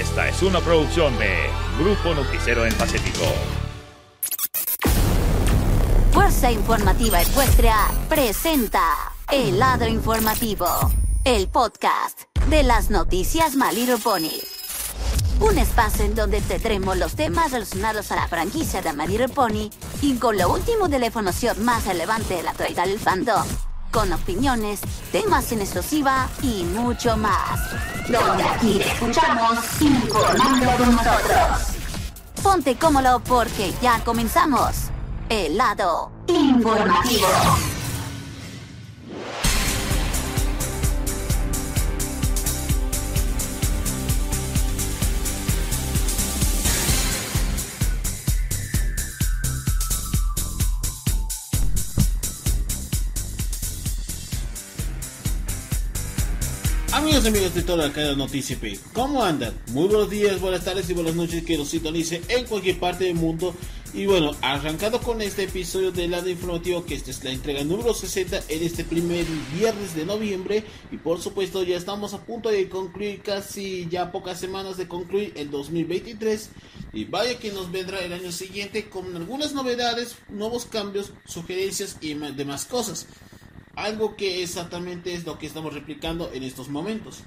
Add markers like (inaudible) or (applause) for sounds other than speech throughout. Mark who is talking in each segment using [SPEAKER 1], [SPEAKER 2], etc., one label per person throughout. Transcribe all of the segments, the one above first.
[SPEAKER 1] Esta es una producción de Grupo Noticiero en Pacífico.
[SPEAKER 2] Fuerza Informativa Ecuestria presenta El Lado Informativo, el podcast de las noticias Little Pony. Un espacio en donde tendremos los temas relacionados a la franquicia de Little Pony y con lo último de la información más relevante de la actualidad del fandom. Con opiniones, temas en exclusiva y mucho más. Donde aquí te escuchamos informando con nosotros. Ponte cómodo porque ya comenzamos. El lado informativo.
[SPEAKER 3] Amigos amigos de toda la cadena Noticia P, ¿cómo andan? Muy buenos días, buenas tardes y buenas noches que nos sintonice en cualquier parte del mundo. Y bueno, arrancando con este episodio del lado informativo, que esta es la entrega número 60 en este primer viernes de noviembre. Y por supuesto, ya estamos a punto de concluir casi ya pocas semanas de concluir el 2023. Y vaya que nos vendrá el año siguiente con algunas novedades, nuevos cambios, sugerencias y demás cosas. Algo que exactamente es lo que estamos replicando en estos momentos.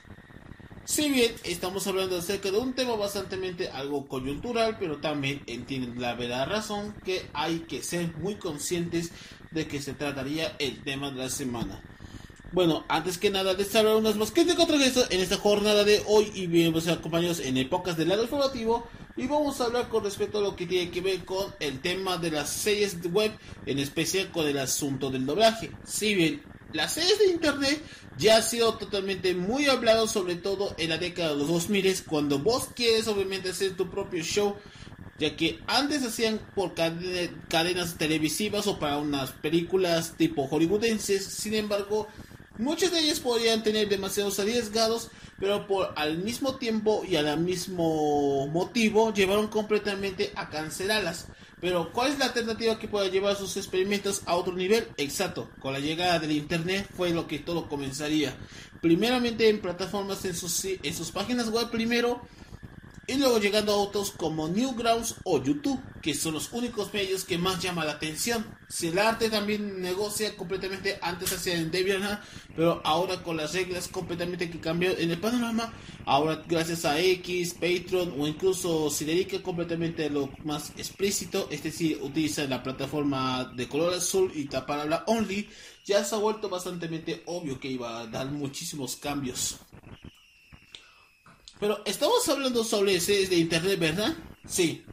[SPEAKER 3] Si bien estamos hablando acerca de un tema bastante algo coyuntural, pero también entienden la verdadera razón que hay que ser muy conscientes de que se trataría el tema de la semana. Bueno, antes que nada, les hablar unas contra esto en esta jornada de hoy y bienvenidos acompañados en épocas del lado informativo y vamos a hablar con respecto a lo que tiene que ver con el tema de las series web, en especial con el asunto del doblaje. Si bien las series de internet ya ha sido totalmente muy hablado, sobre todo en la década de los 2000, cuando vos quieres obviamente hacer tu propio show, ya que antes hacían por cadenas televisivas o para unas películas tipo hollywoodenses, sin embargo, Muchos de ellos podrían tener demasiados arriesgados, pero por al mismo tiempo y al mismo motivo llevaron completamente a cancelarlas. Pero ¿cuál es la alternativa que pueda llevar sus experimentos a otro nivel? Exacto, con la llegada del Internet fue lo que todo comenzaría. Primeramente en plataformas en sus, en sus páginas web primero y luego llegando a otros como Newgrounds o YouTube, que son los únicos medios que más llaman la atención. Si el arte también negocia completamente, antes hacía en DeviantArt, pero ahora con las reglas completamente que cambió en el panorama, ahora gracias a X, Patreon o incluso si dedica completamente a lo más explícito, es decir, utiliza la plataforma de color azul y la palabra only, ya se ha vuelto bastante obvio que iba a dar muchísimos cambios. Pero estamos hablando sobre series de internet, ¿verdad? Sí.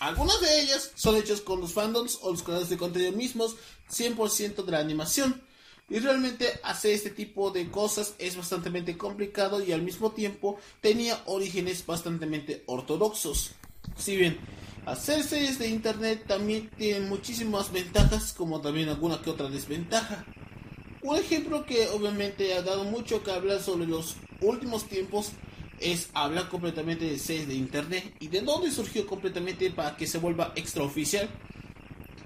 [SPEAKER 3] Algunas de ellas son hechas con los fandoms o los canales de contenido mismos, 100% de la animación. Y realmente hacer este tipo de cosas es bastante complicado y al mismo tiempo tenía orígenes bastante ortodoxos. Si bien hacer series de internet también tiene muchísimas ventajas como también alguna que otra desventaja. Un ejemplo que obviamente ha dado mucho que hablar sobre los últimos tiempos es hablar completamente de series de internet y de dónde surgió completamente para que se vuelva extraoficial.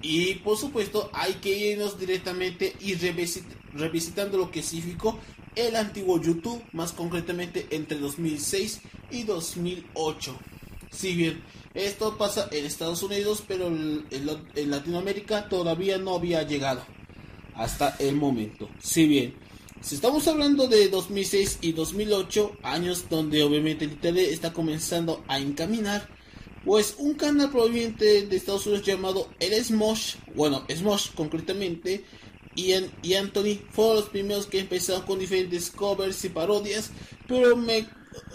[SPEAKER 3] Y por supuesto hay que irnos directamente y revisitando lo que significó el antiguo YouTube, más concretamente entre 2006 y 2008. Si bien esto pasa en Estados Unidos, pero en Latinoamérica todavía no había llegado hasta el momento. Si bien si estamos hablando de 2006 y 2008, años donde obviamente el está comenzando a encaminar, pues un canal proveniente de Estados Unidos llamado el Smosh, bueno, Smosh concretamente, Ian y Anthony fueron los primeros que empezaron con diferentes covers y parodias, pero me,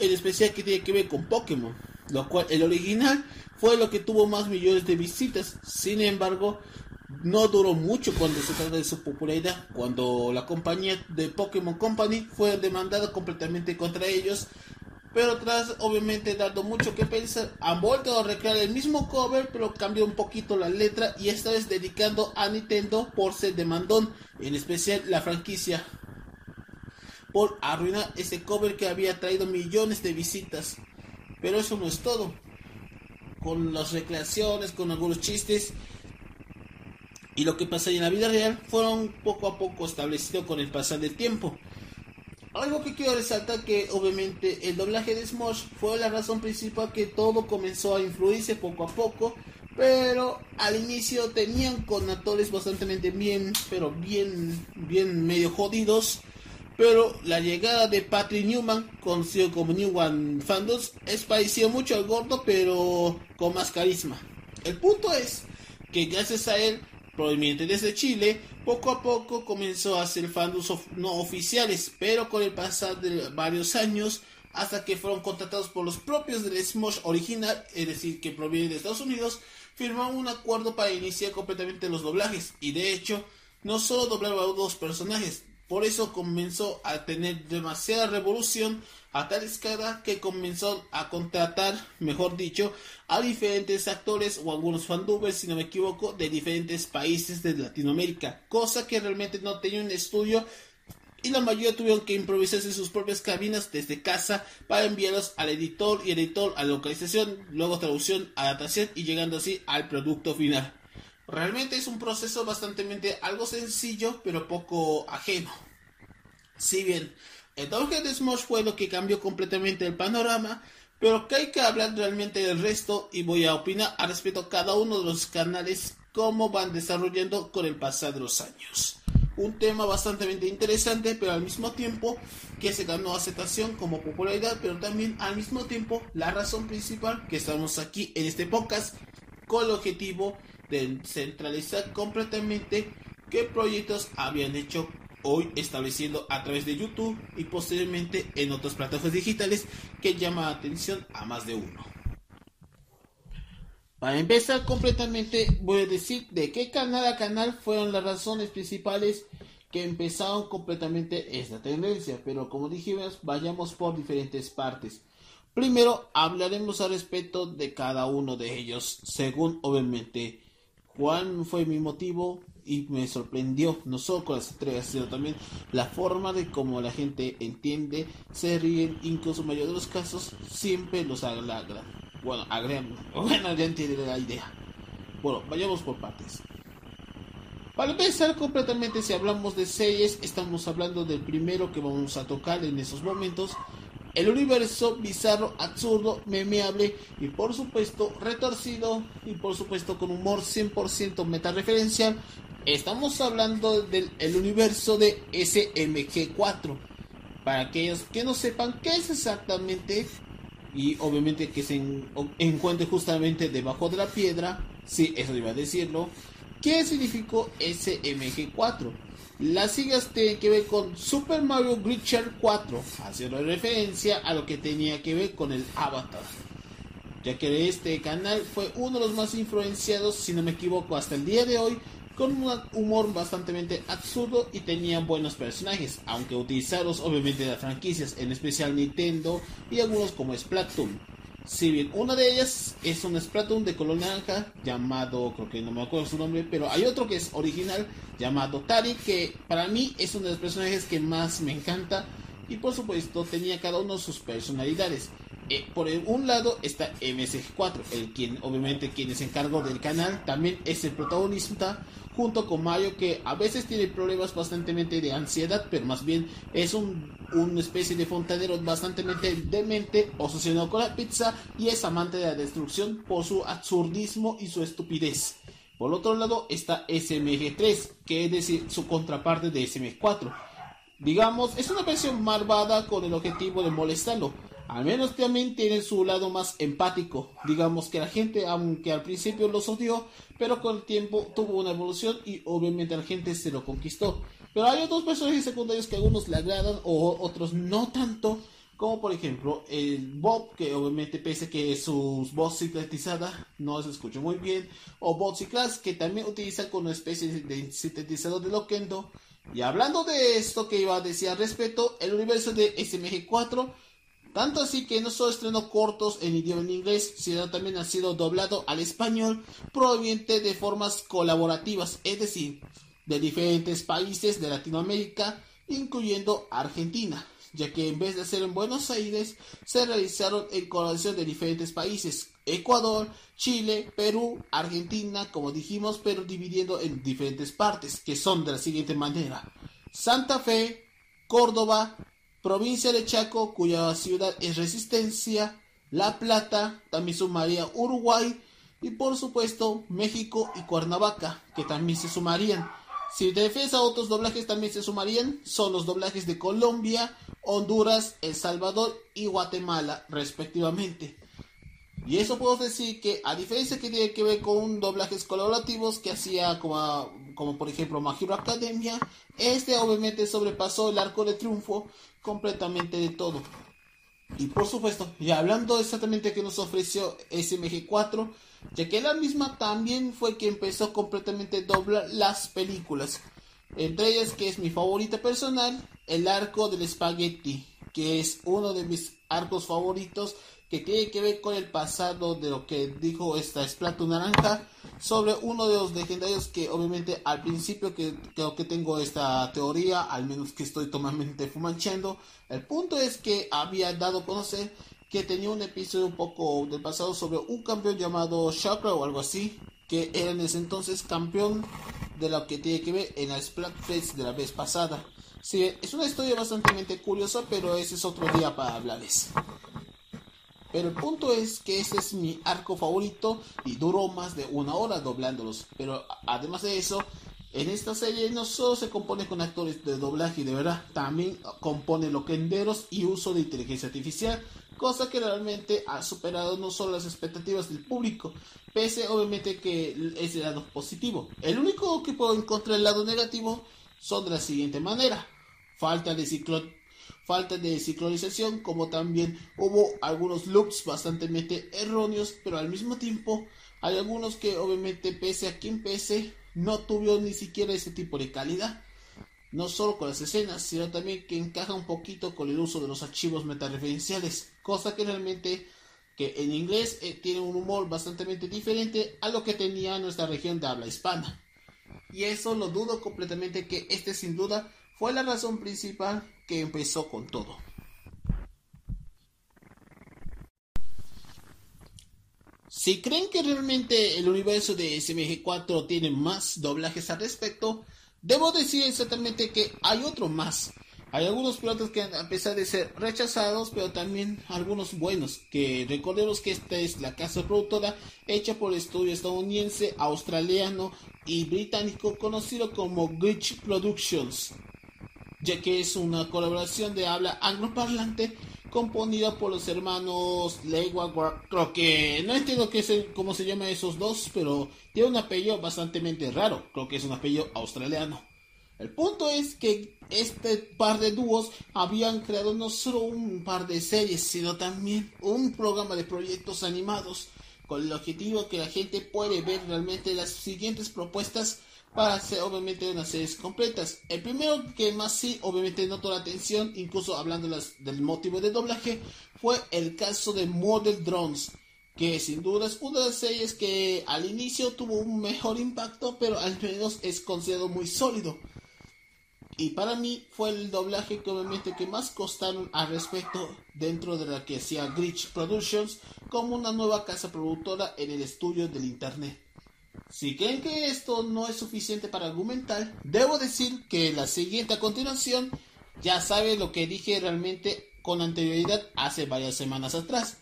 [SPEAKER 3] especial que tiene que ver con Pokémon, lo cual el original fue lo que tuvo más millones de visitas, sin embargo, no duró mucho cuando se trata de su popularidad, cuando la compañía de Pokémon Company fue demandada completamente contra ellos, pero tras obviamente dando mucho que pensar, han vuelto a recrear el mismo cover, pero cambió un poquito la letra y esta vez dedicando a Nintendo por ser demandón, en especial la franquicia, por arruinar ese cover que había traído millones de visitas. Pero eso no es todo. Con las recreaciones, con algunos chistes, y lo que pasa en la vida real fueron poco a poco establecidos con el pasar del tiempo. algo que quiero resaltar que obviamente el doblaje de Smosh fue la razón principal que todo comenzó a influirse poco a poco, pero al inicio tenían con actores bastante bien, pero bien, bien medio jodidos. Pero la llegada de Patrick Newman, conocido como New One Fandos, es parecido mucho al gordo, pero con más carisma. El punto es que gracias a él, proveniente desde Chile, poco a poco comenzó a hacer fandos no oficiales, pero con el pasar de varios años, hasta que fueron contratados por los propios del Smosh original, es decir, que proviene de Estados Unidos, firmaron un acuerdo para iniciar completamente los doblajes. Y de hecho, no solo doblaba a dos personajes, por eso comenzó a tener demasiada revolución a tal escala que comenzó a contratar, mejor dicho, a diferentes actores o algunos fandubes, si no me equivoco, de diferentes países de Latinoamérica, cosa que realmente no tenía un estudio y la mayoría tuvieron que improvisarse sus propias cabinas desde casa para enviarlos al editor y editor a localización, luego traducción, adaptación y llegando así al producto final. Realmente es un proceso bastante algo sencillo, pero poco ajeno. Si bien el doblaje de Smosh fue lo que cambió completamente el panorama, pero que hay que hablar realmente del resto y voy a opinar al respecto a cada uno de los canales cómo van desarrollando con el pasar de los años. Un tema bastante interesante, pero al mismo tiempo que se ganó aceptación como popularidad, pero también al mismo tiempo la razón principal que estamos aquí en este podcast con el objetivo de centralizar completamente qué proyectos habían hecho hoy estableciendo a través de YouTube y posteriormente en otras plataformas digitales que llama la atención a más de uno. Para empezar completamente voy a decir de qué canal a canal fueron las razones principales que empezaron completamente esta tendencia, pero como dijimos, vayamos por diferentes partes. Primero hablaremos al respecto de cada uno de ellos, según obviamente cuál fue mi motivo y me sorprendió, no solo con las entregas, sino también la forma de cómo la gente entiende, se ríen, incluso en mayoría de los casos siempre los agrega. Bueno, agregan, (laughs) bueno, ya entienden la idea. Bueno, vayamos por partes. Para empezar completamente, si hablamos de series, estamos hablando del primero que vamos a tocar en esos momentos, el universo bizarro, absurdo, memeable y por supuesto retorcido y por supuesto con humor 100% meta-referencial. Estamos hablando del universo de SMG4. Para aquellos que no sepan qué es exactamente y obviamente que se encuentre justamente debajo de la piedra, sí, eso iba a decirlo, ¿qué significó SMG4? Las siglas tienen que ver con Super Mario Glitcher 4, haciendo referencia a lo que tenía que ver con el Avatar. Ya que este canal fue uno de los más influenciados, si no me equivoco, hasta el día de hoy, con un humor bastante absurdo y tenía buenos personajes, aunque utilizados obviamente de las franquicias, en especial Nintendo y algunos como Splatoon. Si bien una de ellas es un Splatoon de color naranja llamado, creo que no me acuerdo su nombre, pero hay otro que es original llamado Tari, que para mí es uno de los personajes que más me encanta y por supuesto tenía cada uno sus personalidades. Eh, por un lado está MSG4, el quien obviamente quien es encargo del canal, también es el protagonista junto con Mario que a veces tiene problemas bastante de ansiedad, pero más bien es un, una especie de fontanero bastante demente, obsesionado con la pizza y es amante de la destrucción por su absurdismo y su estupidez. Por otro lado está SMG3, que es decir, su contraparte de SMG4. Digamos, es una versión malvada con el objetivo de molestarlo al menos también tiene su lado más empático. Digamos que la gente, aunque al principio los odió, pero con el tiempo tuvo una evolución y obviamente la gente se lo conquistó. Pero hay otros personajes secundarios que a algunos le agradan o otros no tanto. Como por ejemplo el Bob, que obviamente pese que su voz sintetizada no se escucha muy bien. O Botsy Class, que también utiliza con una especie de sintetizador de Loquendo. Y hablando de esto que iba a decir al respecto, el universo de SMG4 tanto así que no solo estrenó cortos en idioma en inglés, sino también ha sido doblado al español proveniente de formas colaborativas, es decir, de diferentes países de Latinoamérica, incluyendo Argentina, ya que en vez de hacer en Buenos Aires, se realizaron en colaboración de diferentes países, Ecuador, Chile, Perú, Argentina, como dijimos, pero dividiendo en diferentes partes, que son de la siguiente manera. Santa Fe, Córdoba, provincia de Chaco, cuya ciudad es Resistencia, La Plata, también sumaría Uruguay y por supuesto México y Cuernavaca, que también se sumarían. Si defensa otros doblajes también se sumarían, son los doblajes de Colombia, Honduras, El Salvador y Guatemala, respectivamente. Y eso puedo decir que, a diferencia que tiene que ver con doblajes colaborativos que hacía como, como por ejemplo My Academia, este obviamente sobrepasó el arco de triunfo completamente de todo. Y por supuesto, ya hablando exactamente que nos ofreció SMG4, ya que la misma también fue que empezó completamente a doblar las películas. Entre ellas, que es mi favorita personal, el arco del espagueti, que es uno de mis arcos favoritos que tiene que ver con el pasado de lo que dijo esta Esplato Naranja sobre uno de los legendarios que obviamente al principio que creo que tengo esta teoría, al menos que estoy totalmente fumancheando, el punto es que había dado a conocer que tenía un episodio un poco del pasado sobre un campeón llamado Chakra o algo así, que era en ese entonces campeón de lo que tiene que ver en la Splatfest de la vez pasada. Sí, es una historia bastante curiosa, pero ese es otro día para hablarles. Pero el punto es que este es mi arco favorito y duró más de una hora doblándolos. Pero además de eso, en esta serie no solo se compone con actores de doblaje, de verdad, también compone loquenderos y uso de inteligencia artificial, cosa que realmente ha superado no solo las expectativas del público, pese obviamente que es el lado positivo. El único que puedo encontrar el lado negativo son de la siguiente manera. Falta de ciclo falta de sincronización, como también hubo algunos looks bastante erróneos, pero al mismo tiempo hay algunos que obviamente pese a quien pese, no tuvieron ni siquiera ese tipo de calidad. No solo con las escenas, sino también que encaja un poquito con el uso de los archivos metareferenciales, cosa que realmente que en inglés eh, tiene un humor bastante diferente a lo que tenía nuestra región de habla hispana. Y eso lo dudo completamente que este sin duda fue la razón principal que empezó con todo. Si creen que realmente el universo de SMG4 tiene más doblajes al respecto, debo decir exactamente que hay otro más. Hay algunos pilotos que a pesar de ser rechazados, pero también algunos buenos, que recordemos que esta es la casa productora hecha por el estudio estadounidense, australiano y británico conocido como Glitch Productions ya que es una colaboración de habla angloparlante componida por los hermanos Leiwa creo que no entiendo qué es cómo se llama esos dos, pero tiene un apellido bastante raro, creo que es un apellido australiano. El punto es que este par de dúos habían creado no solo un par de series, sino también un programa de proyectos animados con el objetivo que la gente puede ver realmente las siguientes propuestas para hacer obviamente unas series completas. El primero que más sí obviamente notó la atención, incluso hablando del motivo de doblaje, fue el caso de Model Drones, que sin duda es una de las series que al inicio tuvo un mejor impacto, pero al menos es considerado muy sólido. Y para mí fue el doblaje que obviamente que más costaron al respecto dentro de la que hacía Glitch Productions como una nueva casa productora en el estudio del internet. Si creen que esto no es suficiente para argumentar, debo decir que la siguiente continuación ya sabe lo que dije realmente con anterioridad hace varias semanas atrás.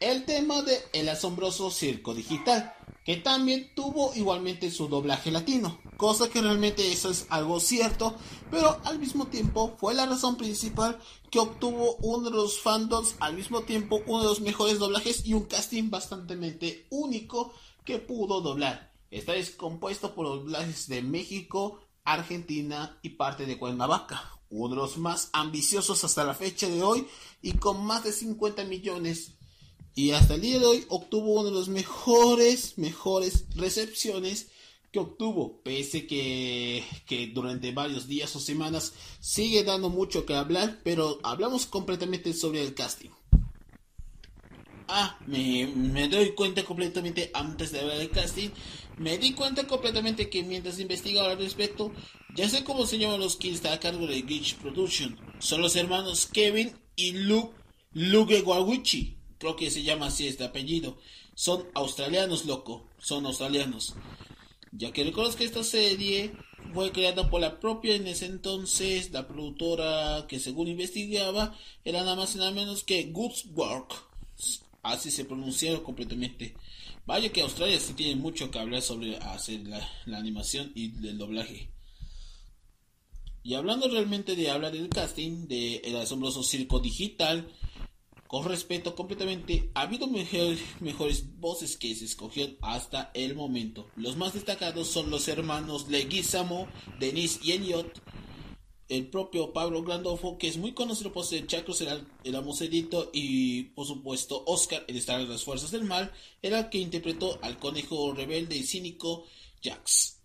[SPEAKER 3] El tema de El asombroso circo digital, que también tuvo igualmente su doblaje latino, cosa que realmente eso es algo cierto, pero al mismo tiempo fue la razón principal que obtuvo uno de los fandoms, al mismo tiempo uno de los mejores doblajes y un casting bastante único que pudo doblar. Está compuesto por los doblajes de México, Argentina y parte de Cuernavaca, uno de los más ambiciosos hasta la fecha de hoy y con más de 50 millones. Y hasta el día de hoy obtuvo uno de los mejores, mejores recepciones que obtuvo, pese que, que durante varios días o semanas sigue dando mucho que hablar, pero hablamos completamente sobre el casting. Ah, me, doy cuenta completamente antes de hablar del casting me di cuenta completamente que mientras investigaba al respecto, ya sé cómo se llaman los que está a cargo de Glitch Production. Son los hermanos Kevin y Luke Lugewawichi. Creo que se llama así este apellido. Son australianos, loco. Son australianos. Ya que reconozco que esta serie fue creada por la propia en ese entonces, la productora que según investigaba era nada más y nada menos que Goods Work. Así se pronunciaron completamente. Vaya que Australia sí tiene mucho que hablar sobre hacer la, animación y el doblaje. Y hablando realmente de hablar del casting de asombroso circo digital, con respeto completamente, ha habido mejores voces que se escogieron hasta el momento. Los más destacados son los hermanos Leguizamo, Denis y Elliot, el propio Pablo Grandolfo, que es muy conocido por ser Chacros el, el Amocerito, y por supuesto Oscar, el estar de las fuerzas del mal, era el que interpretó al conejo rebelde y cínico Jax.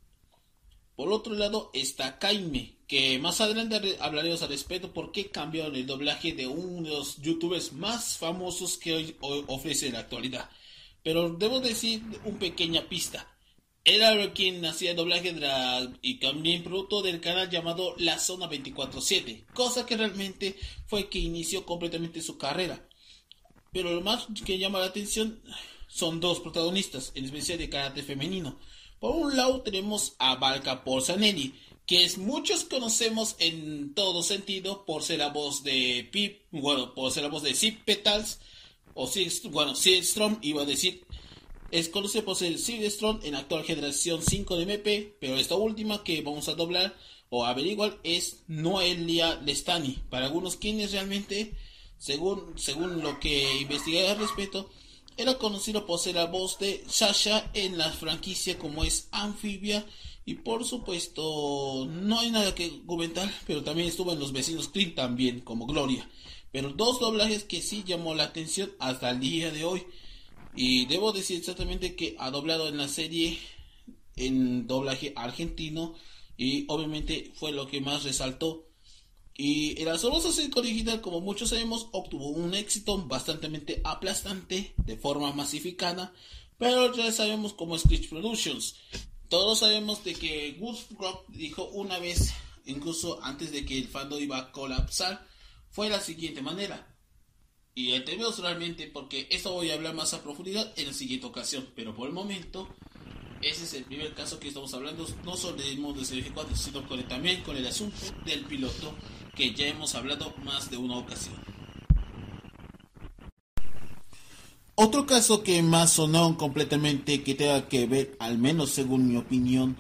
[SPEAKER 3] Por otro lado está Jaime, que más adelante hablaremos al respecto por qué cambiaron el doblaje de uno de los youtubers más famosos que hoy, ofrece en la actualidad. Pero debo decir una pequeña pista. Era quien hacía doblaje de la, y también producto del canal llamado La Zona 24-7, cosa que realmente fue que inició completamente su carrera. Pero lo más que llama la atención son dos protagonistas, en especial de carácter femenino. Por un lado tenemos a Valka Porzanelli, que es, muchos conocemos en todo sentido por ser la voz de Pip, bueno, por ser la voz de Zip Petals, o Sid, bueno, Strong, iba a decir, es conocido por ser Strong en la actual generación 5 de MP, pero esta última que vamos a doblar o averiguar es Noelia Lestani. Para algunos quienes realmente, según, según lo que investigué al respecto, era conocido por ser la voz de Sasha en la franquicia como es Amphibia y por supuesto, no hay nada que comentar, pero también estuvo en Los Vecinos Clint también, como Gloria. Pero dos doblajes que sí llamó la atención hasta el día de hoy. Y debo decir exactamente que ha doblado en la serie en doblaje argentino y obviamente fue lo que más resaltó. Y el asombroso circo digital, como muchos sabemos, obtuvo un éxito bastante aplastante de forma masificada, pero ya sabemos cómo es Glitch Productions. Todos sabemos de que Rock dijo una vez, incluso antes de que el fandom iba a colapsar, fue la siguiente manera. Y entendemos realmente porque esto voy a hablar más a profundidad en la siguiente ocasión. Pero por el momento, ese es el primer caso que estamos hablando, no solo del mundo de CF4, sino también con el asunto del piloto que ya hemos hablado más de una ocasión. Otro caso que más sonó completamente que tenga que ver, al menos según mi opinión,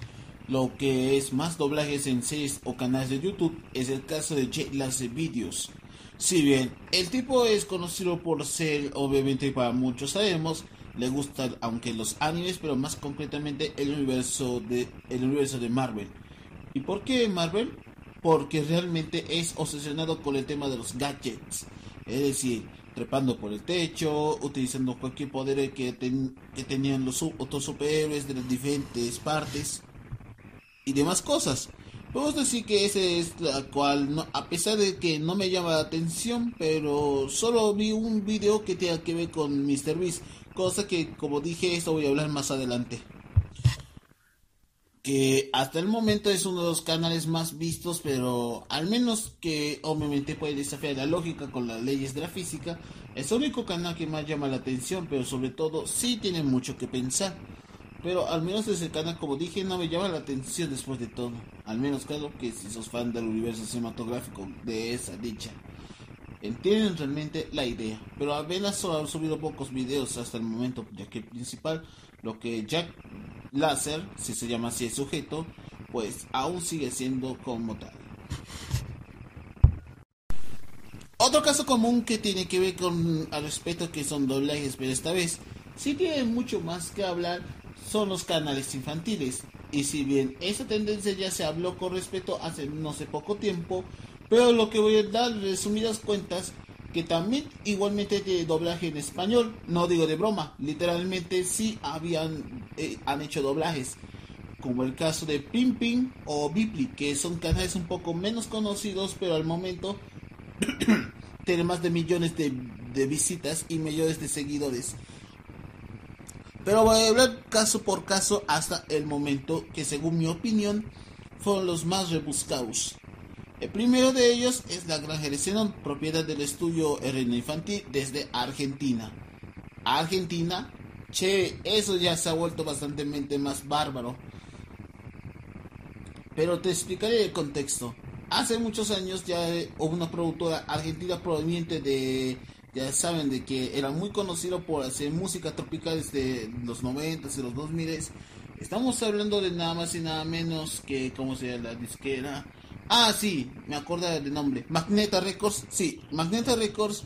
[SPEAKER 3] lo que es más doblajes en series o canales de YouTube es el caso de J Videos. Si bien el tipo es conocido por ser, obviamente para muchos sabemos, le gusta aunque los animes, pero más concretamente el universo de el universo de Marvel. ¿Y por qué Marvel? Porque realmente es obsesionado con el tema de los gadgets. Es decir, trepando por el techo, utilizando cualquier poder que, que tenían los otros superhéroes de las diferentes partes y demás cosas. Podemos decir que ese es la cual, a pesar de que no me llama la atención, pero solo vi un video que tenga que ver con Mr. Beast, cosa que como dije, esto voy a hablar más adelante que hasta el momento es uno de los canales más vistos, pero al menos que obviamente puede desafiar la lógica con las leyes de la física, es el único canal que más llama la atención, pero sobre todo sí tiene mucho que pensar. Pero al menos ese canal, como dije, no me llama la atención después de todo. Al menos claro que si sos fan del universo cinematográfico de esa dicha. Entienden realmente la idea, pero apenas han subido pocos videos hasta el momento, ya que el principal, lo que Jack láser, si se llama así el sujeto, pues aún sigue siendo como tal. Otro caso común que tiene que ver con al respecto que son doblajes, pero esta vez sí tiene mucho más que hablar son los canales infantiles. Y si bien esa tendencia ya se habló con respecto hace no sé poco tiempo, pero lo que voy a dar resumidas cuentas que también igualmente de doblaje en español, no digo de broma, literalmente sí habían eh, han hecho doblajes, como el caso de Pimpin o Bipli, que son canales un poco menos conocidos, pero al momento (clears throat) tienen más de millones de, de visitas y millones de seguidores. Pero voy a hablar caso por caso hasta el momento que según mi opinión fueron los más rebuscados. El primero de ellos es la Granja de Zenón, propiedad del estudio RN Infantil desde Argentina. Argentina, che, eso ya se ha vuelto bastante más bárbaro. pero te explicaré el contexto. Hace muchos años ya hubo una productora argentina proveniente de, ya saben, de que era muy conocido por hacer música tropical desde los 90 y los 2000. Estamos hablando de nada más y nada menos que, ¿cómo se llama la disquera? Ah, sí, me acuerdo del nombre. Magneta Records, sí, Magneta Records,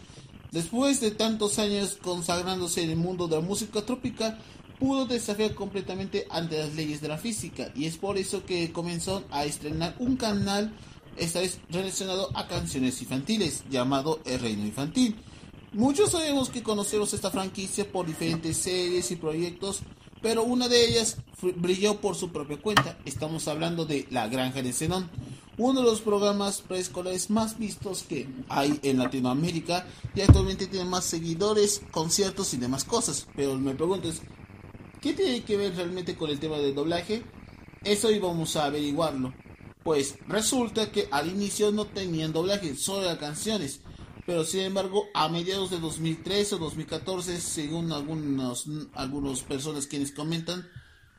[SPEAKER 3] después de tantos años consagrándose en el mundo de la música tropical, pudo desafiar completamente ante las leyes de la física y es por eso que comenzó a estrenar un canal esta vez relacionado a canciones infantiles llamado El Reino Infantil. Muchos sabemos que conocemos esta franquicia por diferentes series y proyectos, pero una de ellas brilló por su propia cuenta. Estamos hablando de La Granja de Zenón, uno de los programas preescolares más vistos que hay en Latinoamérica y actualmente tiene más seguidores, conciertos y demás cosas. Pero me pregunto ¿qué tiene que ver realmente con el tema del doblaje? Eso íbamos a averiguarlo. Pues resulta que al inicio no tenían doblaje, solo eran canciones. Pero sin embargo, a mediados de 2013 o 2014, según algunos, algunas personas quienes comentan,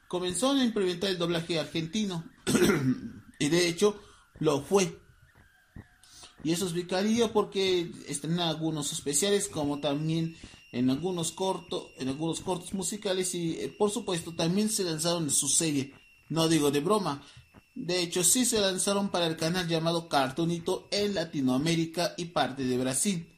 [SPEAKER 3] comenzó a implementar el doblaje argentino. (clears throat) y de hecho, lo fue. Y eso explicaría porque están algunos especiales, como también en algunos cortos, en algunos cortos musicales y eh, por supuesto también se lanzaron en su serie. No digo de broma, de hecho, sí se lanzaron para el canal llamado Cartoonito en Latinoamérica y parte de Brasil.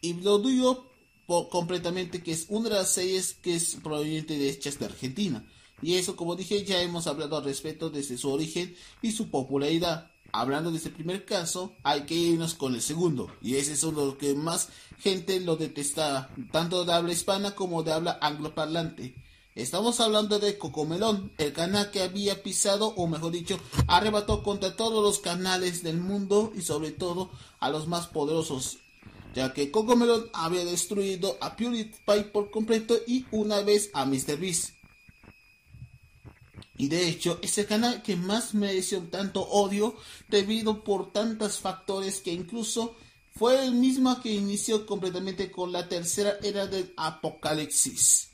[SPEAKER 3] Y lo digo completamente que es una de las series que es proveniente de hechas de Argentina. Y eso, como dije, ya hemos hablado al respecto desde su origen y su popularidad. Hablando de este primer caso, hay que irnos con el segundo. Y ese es los que más gente lo detestaba, tanto de habla hispana como de habla angloparlante. Estamos hablando de Cocomelón, el canal que había pisado, o mejor dicho, arrebató contra todos los canales del mundo y sobre todo a los más poderosos, ya que Cocomelón había destruido a PewDiePie por completo y una vez a MrBeast. Y de hecho, es el canal que más mereció tanto odio debido por tantos factores que incluso fue el mismo que inició completamente con la tercera era del apocalipsis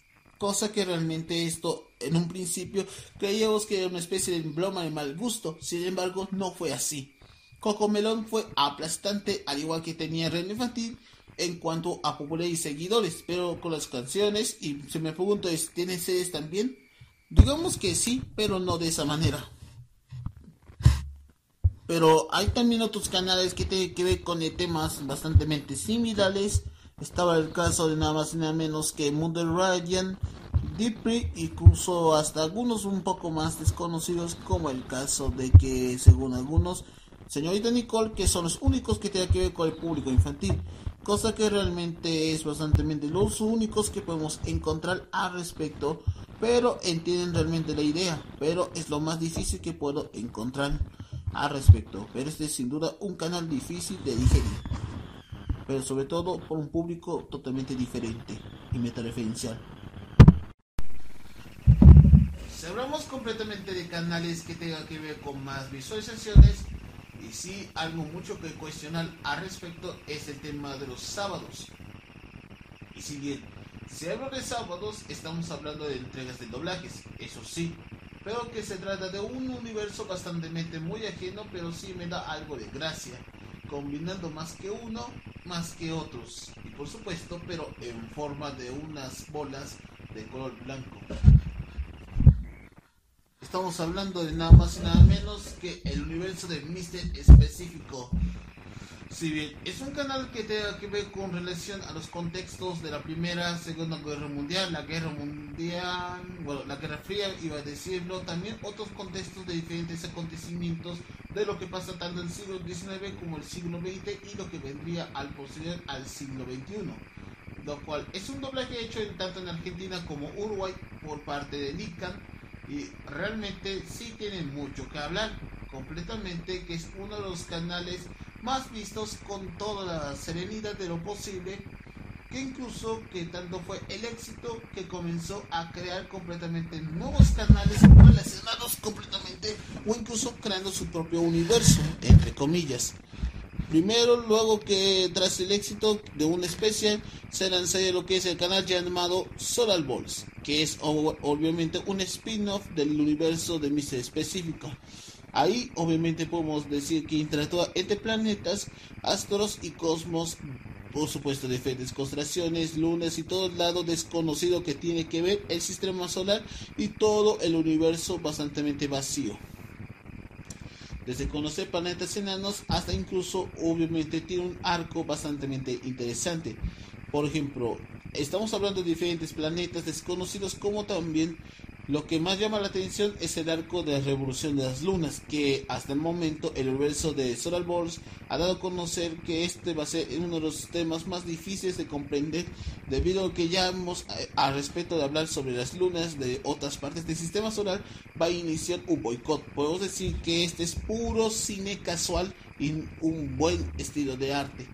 [SPEAKER 3] cosa que realmente esto en un principio creíamos que era una especie de broma de mal gusto, sin embargo no fue así. Cocomelón fue aplastante al igual que tenía Reino Infantil en cuanto a popularidad y seguidores, pero con las canciones y se me pregunto, ¿tiene series también? Digamos que sí, pero no de esa manera. Pero hay también otros canales que tienen que ver con temas bastante similares estaba el caso de nada más y nada menos que Munder Ryan, Deeply, incluso hasta algunos un poco más desconocidos, como el caso de que, según algunos, señorita Nicole, que son los únicos que tienen que ver con el público infantil, cosa que realmente es bastante los únicos que podemos encontrar al respecto, pero entienden realmente la idea, pero es lo más difícil que puedo encontrar al respecto, pero este es sin duda un canal difícil de digerir pero sobre todo por un público totalmente diferente y metareferencial. Si hablamos completamente de canales que tengan que ver con más visualizaciones, y sí algo mucho que cuestionar al respecto es el tema de los sábados. Y si bien, si hablo de sábados, estamos hablando de entregas de doblajes, eso sí, pero que se trata de un universo bastante muy ajeno, pero sí me da algo de gracia combinando más que uno, más que otros. Y por supuesto, pero en forma de unas bolas de color blanco. Estamos hablando de nada más y nada menos que el universo de Mister específico. Si bien es un canal que tenga que ver con relación a los contextos de la Primera, Segunda Guerra Mundial, la Guerra Mundial, bueno, la Guerra Fría, iba a decirlo, también otros contextos de diferentes acontecimientos de lo que pasa tanto el siglo XIX como el siglo XX y lo que vendría al posterior al siglo XXI. Lo cual es un doblaje hecho en, tanto en Argentina como Uruguay por parte de Nikan y realmente sí tiene mucho que hablar completamente que es uno de los canales más vistos con toda la serenidad de lo posible, que incluso que tanto fue el éxito que comenzó a crear completamente nuevos canales relacionados completamente o incluso creando su propio universo, entre comillas. Primero, luego que tras el éxito de una especie, se lanzaría lo que es el canal llamado Solar Balls, que es obviamente un spin-off del universo de Mr. Específico Ahí obviamente podemos decir que interactúa entre planetas, astros y cosmos, por supuesto diferentes constelaciones, lunas y todo el lado desconocido que tiene que ver el sistema solar y todo el universo bastante vacío. Desde conocer planetas enanos hasta incluso obviamente tiene un arco bastante interesante. Por ejemplo, estamos hablando de diferentes planetas desconocidos como también lo que más llama la atención es el arco de revolución de las lunas, que hasta el momento el universo de Solar Wars ha dado a conocer que este va a ser uno de los temas más difíciles de comprender debido a que ya hemos, eh, a respecto de hablar sobre las lunas de otras partes del sistema solar, va a iniciar un boicot. Podemos decir que este es puro cine casual y un buen estilo de arte.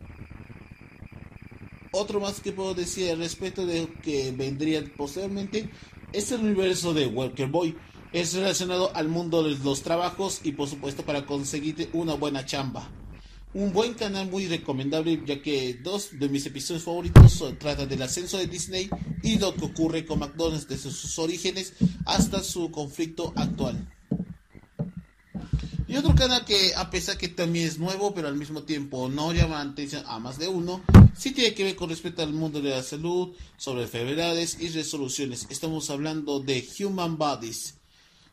[SPEAKER 3] Otro más que puedo decir al respecto de que vendría posteriormente este universo de Walker Boy es relacionado al mundo de los trabajos y por supuesto para conseguirte una buena chamba. Un buen canal muy recomendable ya que dos de mis episodios favoritos tratan del ascenso de Disney y lo que ocurre con McDonald's desde sus orígenes hasta su conflicto actual. Y otro canal que a pesar que también es nuevo pero al mismo tiempo no llama atención a más de uno sí tiene que ver con respecto al mundo de la salud, sobre enfermedades y resoluciones. Estamos hablando de Human Bodies.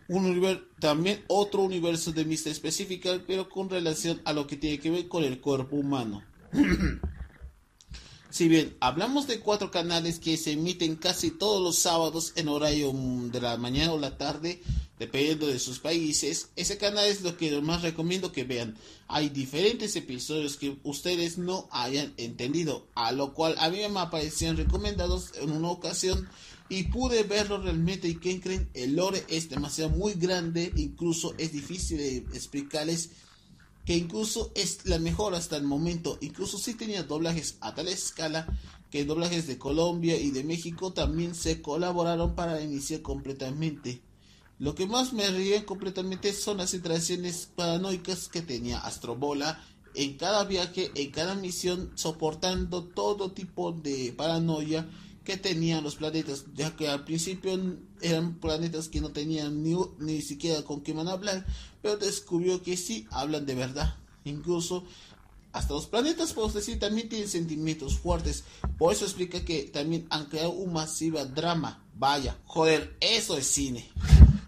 [SPEAKER 3] Un también otro universo de mista específica, pero con relación a lo que tiene que ver con el cuerpo humano. (coughs) si bien hablamos de cuatro canales que se emiten casi todos los sábados en horario de la mañana o la tarde, dependiendo de sus países. Ese canal es lo que más recomiendo que vean. Hay diferentes episodios que ustedes no hayan entendido, a lo cual a mí me aparecían recomendados en una ocasión y pude verlo realmente y que creen el lore es demasiado muy grande, incluso es difícil de explicarles que incluso es la mejor hasta el momento, incluso si tenía doblajes a tal escala que doblajes de Colombia y de México también se colaboraron para iniciar completamente. Lo que más me ríe completamente son las interacciones paranoicas que tenía Astrobola en cada viaje, en cada misión, soportando todo tipo de paranoia que tenían los planetas, ya que al principio eran planetas que no tenían ni, ni siquiera con quién hablar, pero descubrió que sí hablan de verdad. Incluso hasta los planetas, podemos decir, también tienen sentimientos fuertes. Por eso explica que también han creado un masiva drama. Vaya, joder, eso es cine.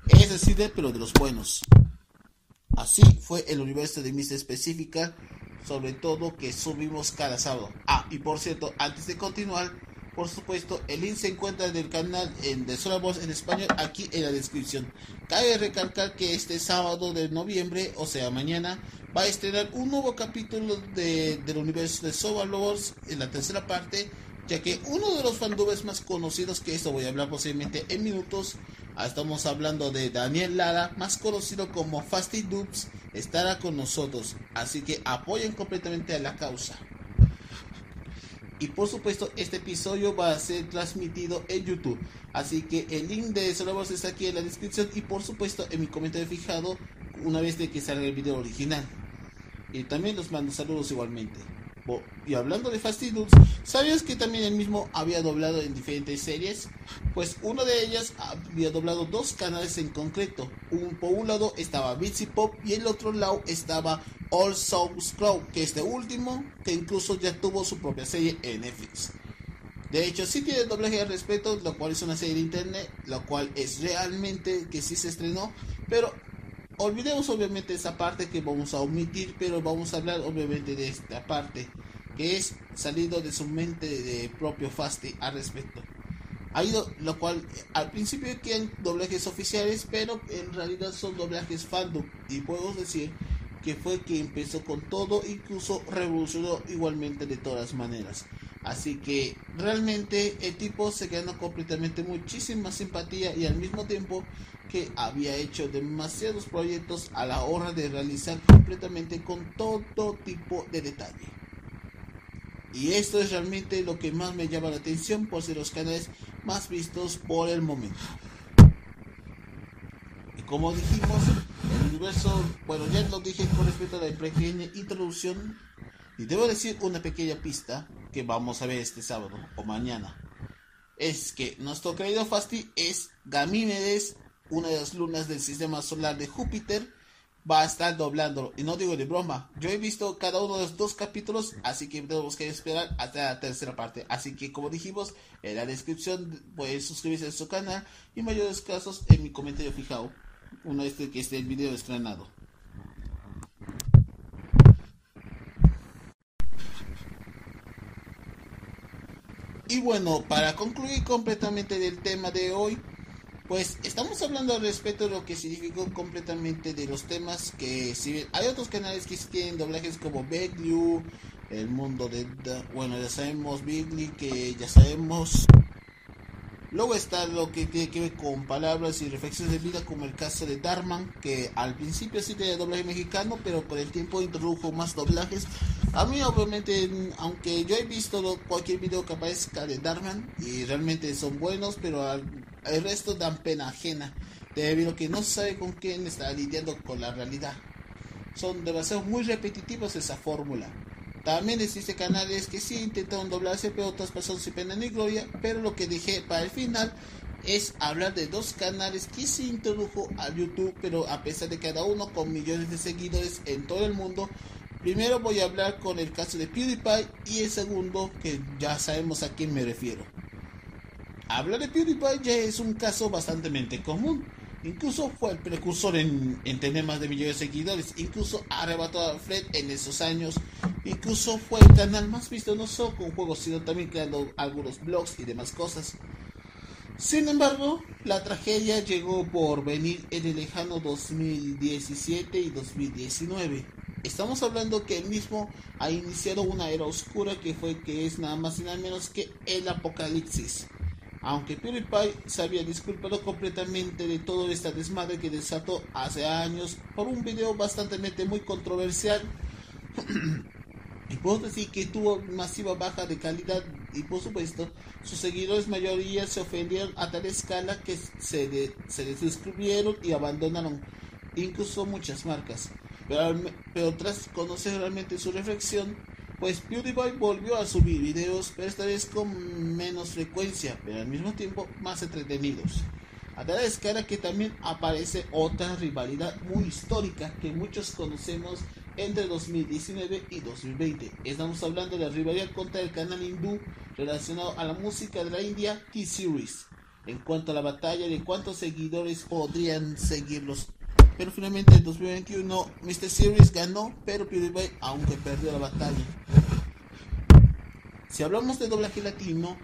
[SPEAKER 3] Es decir, pero de los buenos. Así fue el universo de Misa específica, sobre todo que subimos cada sábado. Ah, y por cierto, antes de continuar, por supuesto, el link se encuentra del canal en de Sola Voz en español aquí en la descripción. Cabe recalcar que este sábado de noviembre, o sea mañana, va a estrenar un nuevo capítulo de, del universo de Soba Lovers en la tercera parte, ya que uno de los fandubes más conocidos, que esto voy a hablar posiblemente en minutos, Ah, estamos hablando de Daniel Lara, más conocido como Fasty Dubs, estará con nosotros. Así que apoyen completamente a la causa. Y por supuesto, este episodio va a ser transmitido en YouTube. Así que el link de Voz está aquí en la descripción y por supuesto en mi comentario fijado una vez de que salga el video original. Y también los mando saludos igualmente. Y hablando de Fast ¿sabías que también él mismo había doblado en diferentes series? Pues una de ellas había doblado dos canales en concreto. Un, por un lado estaba Bitsy Pop y el otro lado estaba All Souls Club, que este último, que incluso ya tuvo su propia serie en Netflix. De hecho, sí tiene doblaje al respecto, lo cual es una serie de internet, lo cual es realmente que sí se estrenó, pero olvidemos obviamente esa parte que vamos a omitir, pero vamos a hablar obviamente de esta parte que es salido de su mente de propio Fasti al respecto. Ha ido, lo cual al principio quedan doblajes oficiales, pero en realidad son doblajes fandom y puedo decir que fue que empezó con todo, incluso revolucionó igualmente de todas maneras. Así que realmente el tipo se ganó completamente muchísima simpatía y al mismo tiempo que había hecho demasiados proyectos a la hora de realizar completamente con todo tipo de detalle. Y esto es realmente lo que más me llama la atención por ser los canales más vistos por el momento. Y como dijimos, bueno, ya lo dije con respecto a la pequeña introducción, y debo decir una pequeña pista que vamos a ver este sábado o mañana. Es que nuestro querido Fasti es Gamímedes una de las lunas del sistema solar de Júpiter, va a estar doblándolo. Y no digo de broma, yo he visto cada uno de los dos capítulos, así que tenemos que esperar hasta la tercera parte. Así que como dijimos, en la descripción puedes suscribirse a su canal y en mayores casos en mi comentario fijado, una vez que esté el video estrenado. Y bueno, para concluir completamente del tema de hoy, pues estamos hablando al respecto de lo que significó completamente de los temas que si hay otros canales que tienen doblajes como Beglu, el mundo de bueno ya sabemos Bigly que ya sabemos Luego está lo que tiene que ver con palabras y reflexiones de vida, como el caso de Darman, que al principio sí tenía doblaje mexicano, pero con el tiempo introdujo más doblajes. A mí, obviamente, aunque yo he visto cualquier video que aparezca de Darman y realmente son buenos, pero al, el resto dan pena ajena, debido a que no sabe con quién está lidiando con la realidad. Son demasiado muy repetitivos esa fórmula. También existe canales que sí intentaron doblarse, pero otras personas sin pena ni gloria. Pero lo que dije para el final es hablar de dos canales que se introdujo a YouTube, pero a pesar de cada uno con millones de seguidores en todo el mundo. Primero voy a hablar con el caso de PewDiePie y el segundo que ya sabemos a quién me refiero. Hablar de PewDiePie ya es un caso bastante común Incluso fue el precursor en, tener más de millones de seguidores. Incluso arrebató a Fred en esos años. Incluso fue el canal más visto no solo con juegos, sino también creando algunos blogs y demás cosas. Sin embargo, la tragedia llegó por venir en el lejano 2017 y 2019. Estamos hablando que él mismo ha iniciado una era oscura que fue que es nada más y nada menos que el apocalipsis. Aunque PewDiePie se había disculpado completamente de todo esta desmadre que desató hace años por un video bastante muy controversial (clears throat) y puedo decir que tuvo masiva baja de calidad y por supuesto sus seguidores mayoría se ofendieron a tal escala que se, se desuscribieron y abandonaron incluso muchas marcas. Pero, pero tras conocer realmente su reflexión, pues PewDiePie volvió a subir videos, pero esta vez con menos frecuencia, pero al mismo tiempo más entretenidos. A tal escala que también aparece otra rivalidad muy histórica que muchos conocemos entre 2019 y 2020. Estamos hablando de la rivalidad contra el canal hindú relacionado a la música de la India T-Series. En cuanto a la batalla de cuántos seguidores podrían seguirlos pero finalmente en 2021 Mr. Series ganó, pero PewDiePie aunque perdió la batalla. Si hablamos de doblaje latino,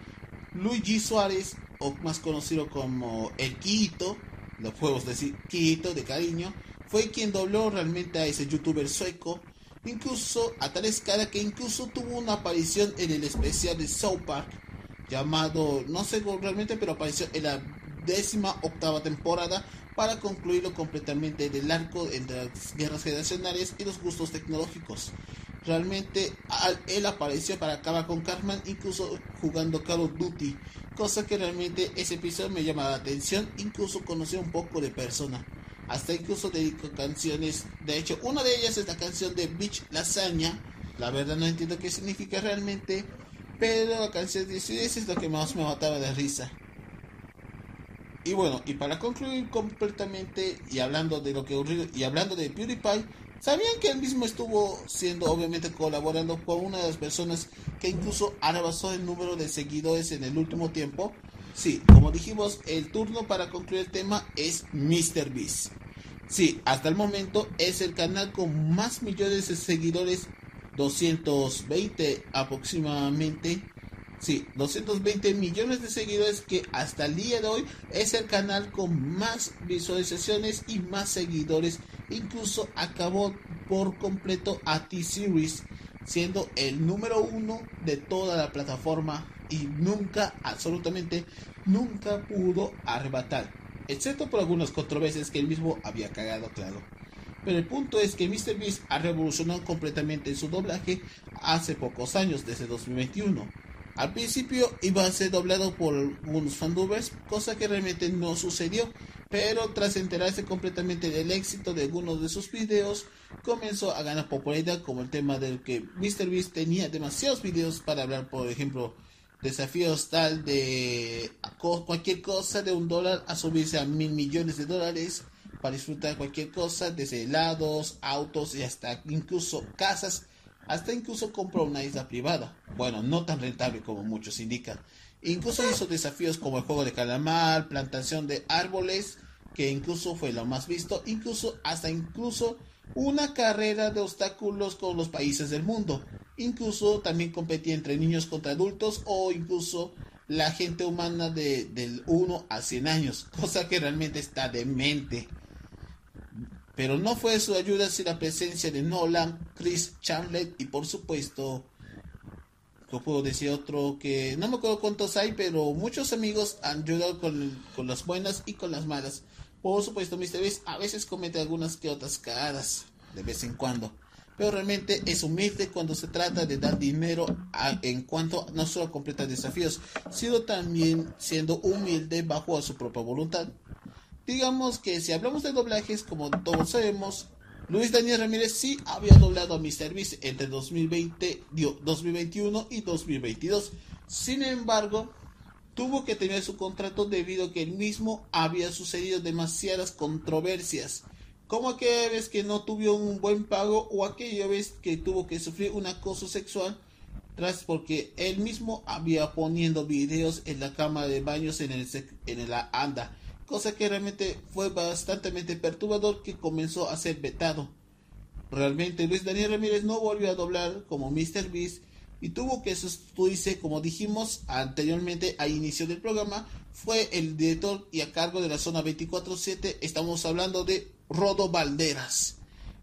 [SPEAKER 3] Luigi Suárez, o más conocido como El Quito, los juegos de Quito, de cariño, fue quien dobló realmente a ese youtuber sueco, incluso a tal escala que incluso tuvo una aparición en el especial de South Park, llamado, no sé realmente, pero apareció en la décima octava temporada para concluirlo completamente del arco entre las guerras generacionales y los gustos tecnológicos. Realmente él apareció para acabar con Cartman incluso jugando Call of Duty, cosa que realmente ese episodio me llama la atención, incluso conocí un poco de persona. Hasta incluso dedico canciones, de hecho una de ellas es la canción de Beach Lasaña, la verdad no entiendo qué significa realmente, pero la canción de Suez es lo que más me mataba de risa. Y bueno, y para concluir completamente y hablando de lo que ocurrió y hablando de PewDiePie, ¿sabían que él mismo estuvo siendo obviamente colaborando con una de las personas que incluso rebasó el número de seguidores en el último tiempo? Sí, como dijimos, el turno para concluir el tema es MrBeast. Sí, hasta el momento es el canal con más millones de seguidores, 220 aproximadamente Sí, 220 millones de seguidores que hasta el día de hoy es el canal con más visualizaciones y más seguidores. Incluso acabó por completo a T-Series, siendo el número uno de toda la plataforma y nunca, absolutamente nunca pudo arrebatar, excepto por algunas controversias que él mismo había cagado, claro. Pero el punto es que MrBeast ha revolucionado completamente su doblaje hace pocos años, desde 2021 al principio iba a ser doblado por unos fandubers, cosa que realmente no sucedió, pero tras enterarse completamente del éxito de algunos de sus videos, comenzó a ganar popularidad como el tema del que MrBeast tenía demasiados videos para hablar, por ejemplo, desafíos tal de cualquier cosa de un dólar a subirse a mil millones de dólares para disfrutar cualquier cosa, desde helados, autos y hasta incluso casas, hasta incluso compró una isla privada. Bueno, no tan rentable como muchos indican. Incluso hizo desafíos como el juego de calamar, plantación de árboles, que incluso fue lo más visto, incluso hasta incluso una carrera de obstáculos con los países del mundo. Incluso también competía entre niños contra adultos o incluso la gente humana de, del 1 a 100 años, (laughs) cosa que realmente está demente. Pero no fue su ayuda sin la presencia de Nolan, Chris Chamlet y por supuesto, ¿qué puedo decir otro? Que no me acuerdo cuántos hay, pero muchos amigos han ayudado con, con las buenas y con las malas. Por supuesto, Mr. Beast a veces comete algunas que otras cagadas, de vez en cuando. Pero realmente es humilde cuando se trata de dar dinero en cuanto no solo a completar desafíos, sino también siendo humilde bajo a su propia voluntad. Digamos que si hablamos de doblajes, como todos sabemos, Luis Daniel Ramírez sí había doblado a Mr. Beast entre 2020, 2021 y 2022. Sin embargo, tuvo que tener su contrato debido a que el mismo había sucedido demasiadas controversias, como aquella vez que no tuvo un buen pago o aquella vez que tuvo que sufrir un acoso sexual tras porque él mismo había poniendo videos en la cama de baños en el en la anda, cosa que realmente fue bastante perturbador que comenzó a ser vetado. Realmente Luis Daniel Ramírez no volvió a doblar como Mr. Beast y tuvo que sustituirse, como dijimos anteriormente a inicio del programa, fue el director y a cargo de la zona 24-7, estamos hablando de Rodo Valderas,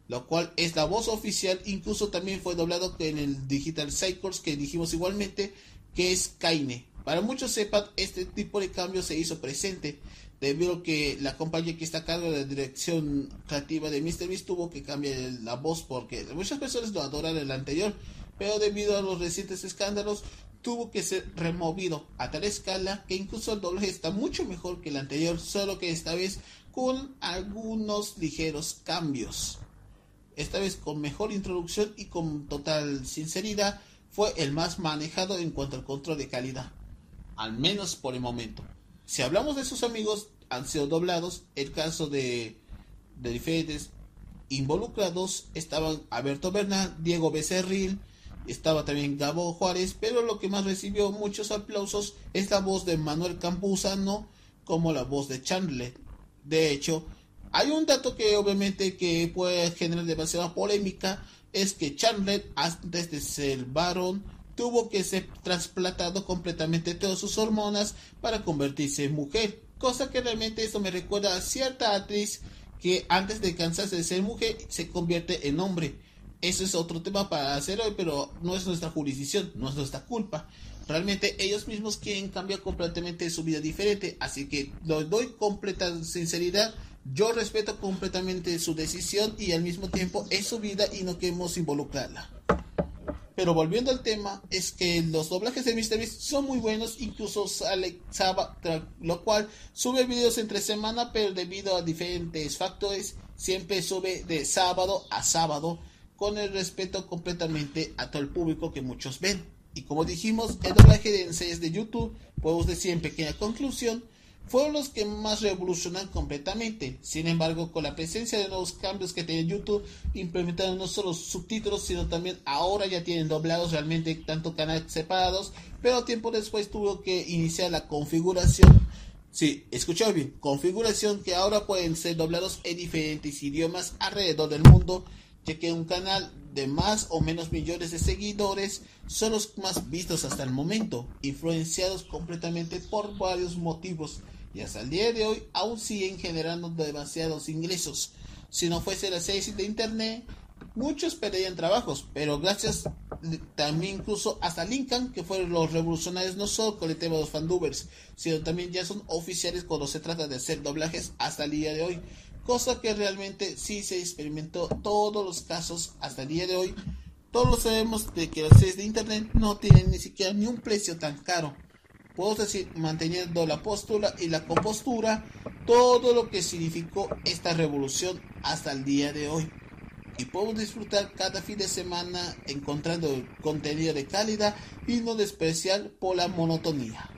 [SPEAKER 3] lo cual es la voz oficial, incluso también fue doblado en el Digital Cycles que dijimos igualmente, que es Kaine. Para muchos sepan, este tipo de cambio se hizo presente, debido a que la compañía que está a cargo de la dirección creativa de Mr. Beast tuvo que cambiar la voz porque muchas personas lo adoran el anterior, pero debido a los recientes escándalos tuvo que ser removido a tal escala que incluso el doblaje está mucho mejor que el anterior, solo que esta vez con algunos ligeros cambios. Esta vez con mejor introducción y con total sinceridad fue el más manejado en cuanto al control de calidad, al menos por el momento. Si hablamos de sus amigos, han sido doblados. El caso de, diferentes involucrados estaban Alberto Bernal, Diego Becerril, estaba también Gabo Juárez, pero lo que más recibió muchos aplausos es la voz de Manuel Campuzano como la voz de Chandler. De hecho, hay un dato que obviamente que puede generar demasiada polémica, es que Chandler antes de ser varón tuvo que ser trasplantado completamente todas sus hormonas para convertirse en mujer, cosa que realmente esto me recuerda a cierta actriz que antes de cansarse de ser mujer se convierte en hombre eso es otro tema para hacer hoy, pero no es nuestra jurisdicción, no es nuestra culpa. Realmente ellos mismos quieren cambiar completamente su vida diferente, así que les doy completa sinceridad. Yo respeto completamente su decisión y al mismo tiempo es su vida y no queremos involucrarla. Pero volviendo al tema, es que los doblajes de Mr. Beast son muy buenos, incluso sale sábado, lo cual sube videos entre semana, pero debido a diferentes factores, siempre sube de sábado a sábado con el respeto completamente a todo el público que muchos ven. Y como dijimos, el doblaje de ensayos de YouTube, podemos decir en pequeña conclusión, fueron los que más revolucionan completamente. Sin embargo, con la presencia de nuevos cambios que tiene YouTube, implementaron no solo subtítulos, sino también ahora ya tienen doblados realmente tanto canales separados, pero tiempo después tuvo que iniciar la configuración. Sí, escuchó bien, configuración que ahora pueden ser doblados en diferentes idiomas alrededor del mundo ya que un canal de más o menos millones de seguidores son los más vistos hasta el momento, influenciados completamente por varios motivos y hasta el día de hoy aún siguen generando demasiados ingresos. Si no fuese la serie de internet, muchos perderían trabajos, pero gracias también incluso hasta Lincoln, que fueron los revolucionarios no solo con el tema de los fandubers, sino también ya son oficiales cuando se trata de hacer doblajes hasta el día de hoy cosa que realmente sí se experimentó todos los casos hasta el día de hoy. Todos sabemos de que las series de internet no tienen ni siquiera ni un precio tan caro. Puedo decir, manteniendo la postura y la compostura, todo lo que significó esta revolución hasta el día de hoy. Y podemos disfrutar cada fin de semana encontrando contenido de calidad y no despreciar por la monotonía.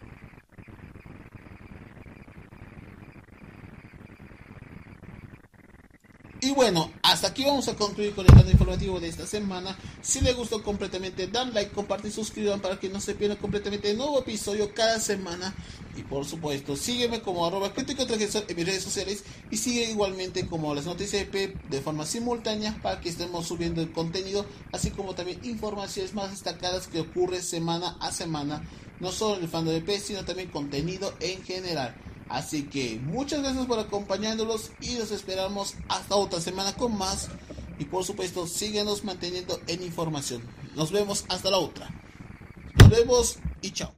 [SPEAKER 3] Y bueno, hasta aquí vamos a concluir con el plano informativo de esta semana. Si les gustó completamente, dan like, compartan y suscriban para que no se pierdan completamente nuevo episodio cada semana. Y por supuesto, sígueme como arroba crítico en mis redes sociales y sigue igualmente como las noticias EP de forma simultánea para que estemos subiendo el contenido, así como también informaciones más destacadas que ocurre semana a semana, no solo en el fandom de EP, sino también contenido en general. Así que muchas gracias por acompañándolos y los esperamos hasta otra semana con más. Y por supuesto, síguenos manteniendo en información. Nos vemos hasta la otra. Nos vemos y chao.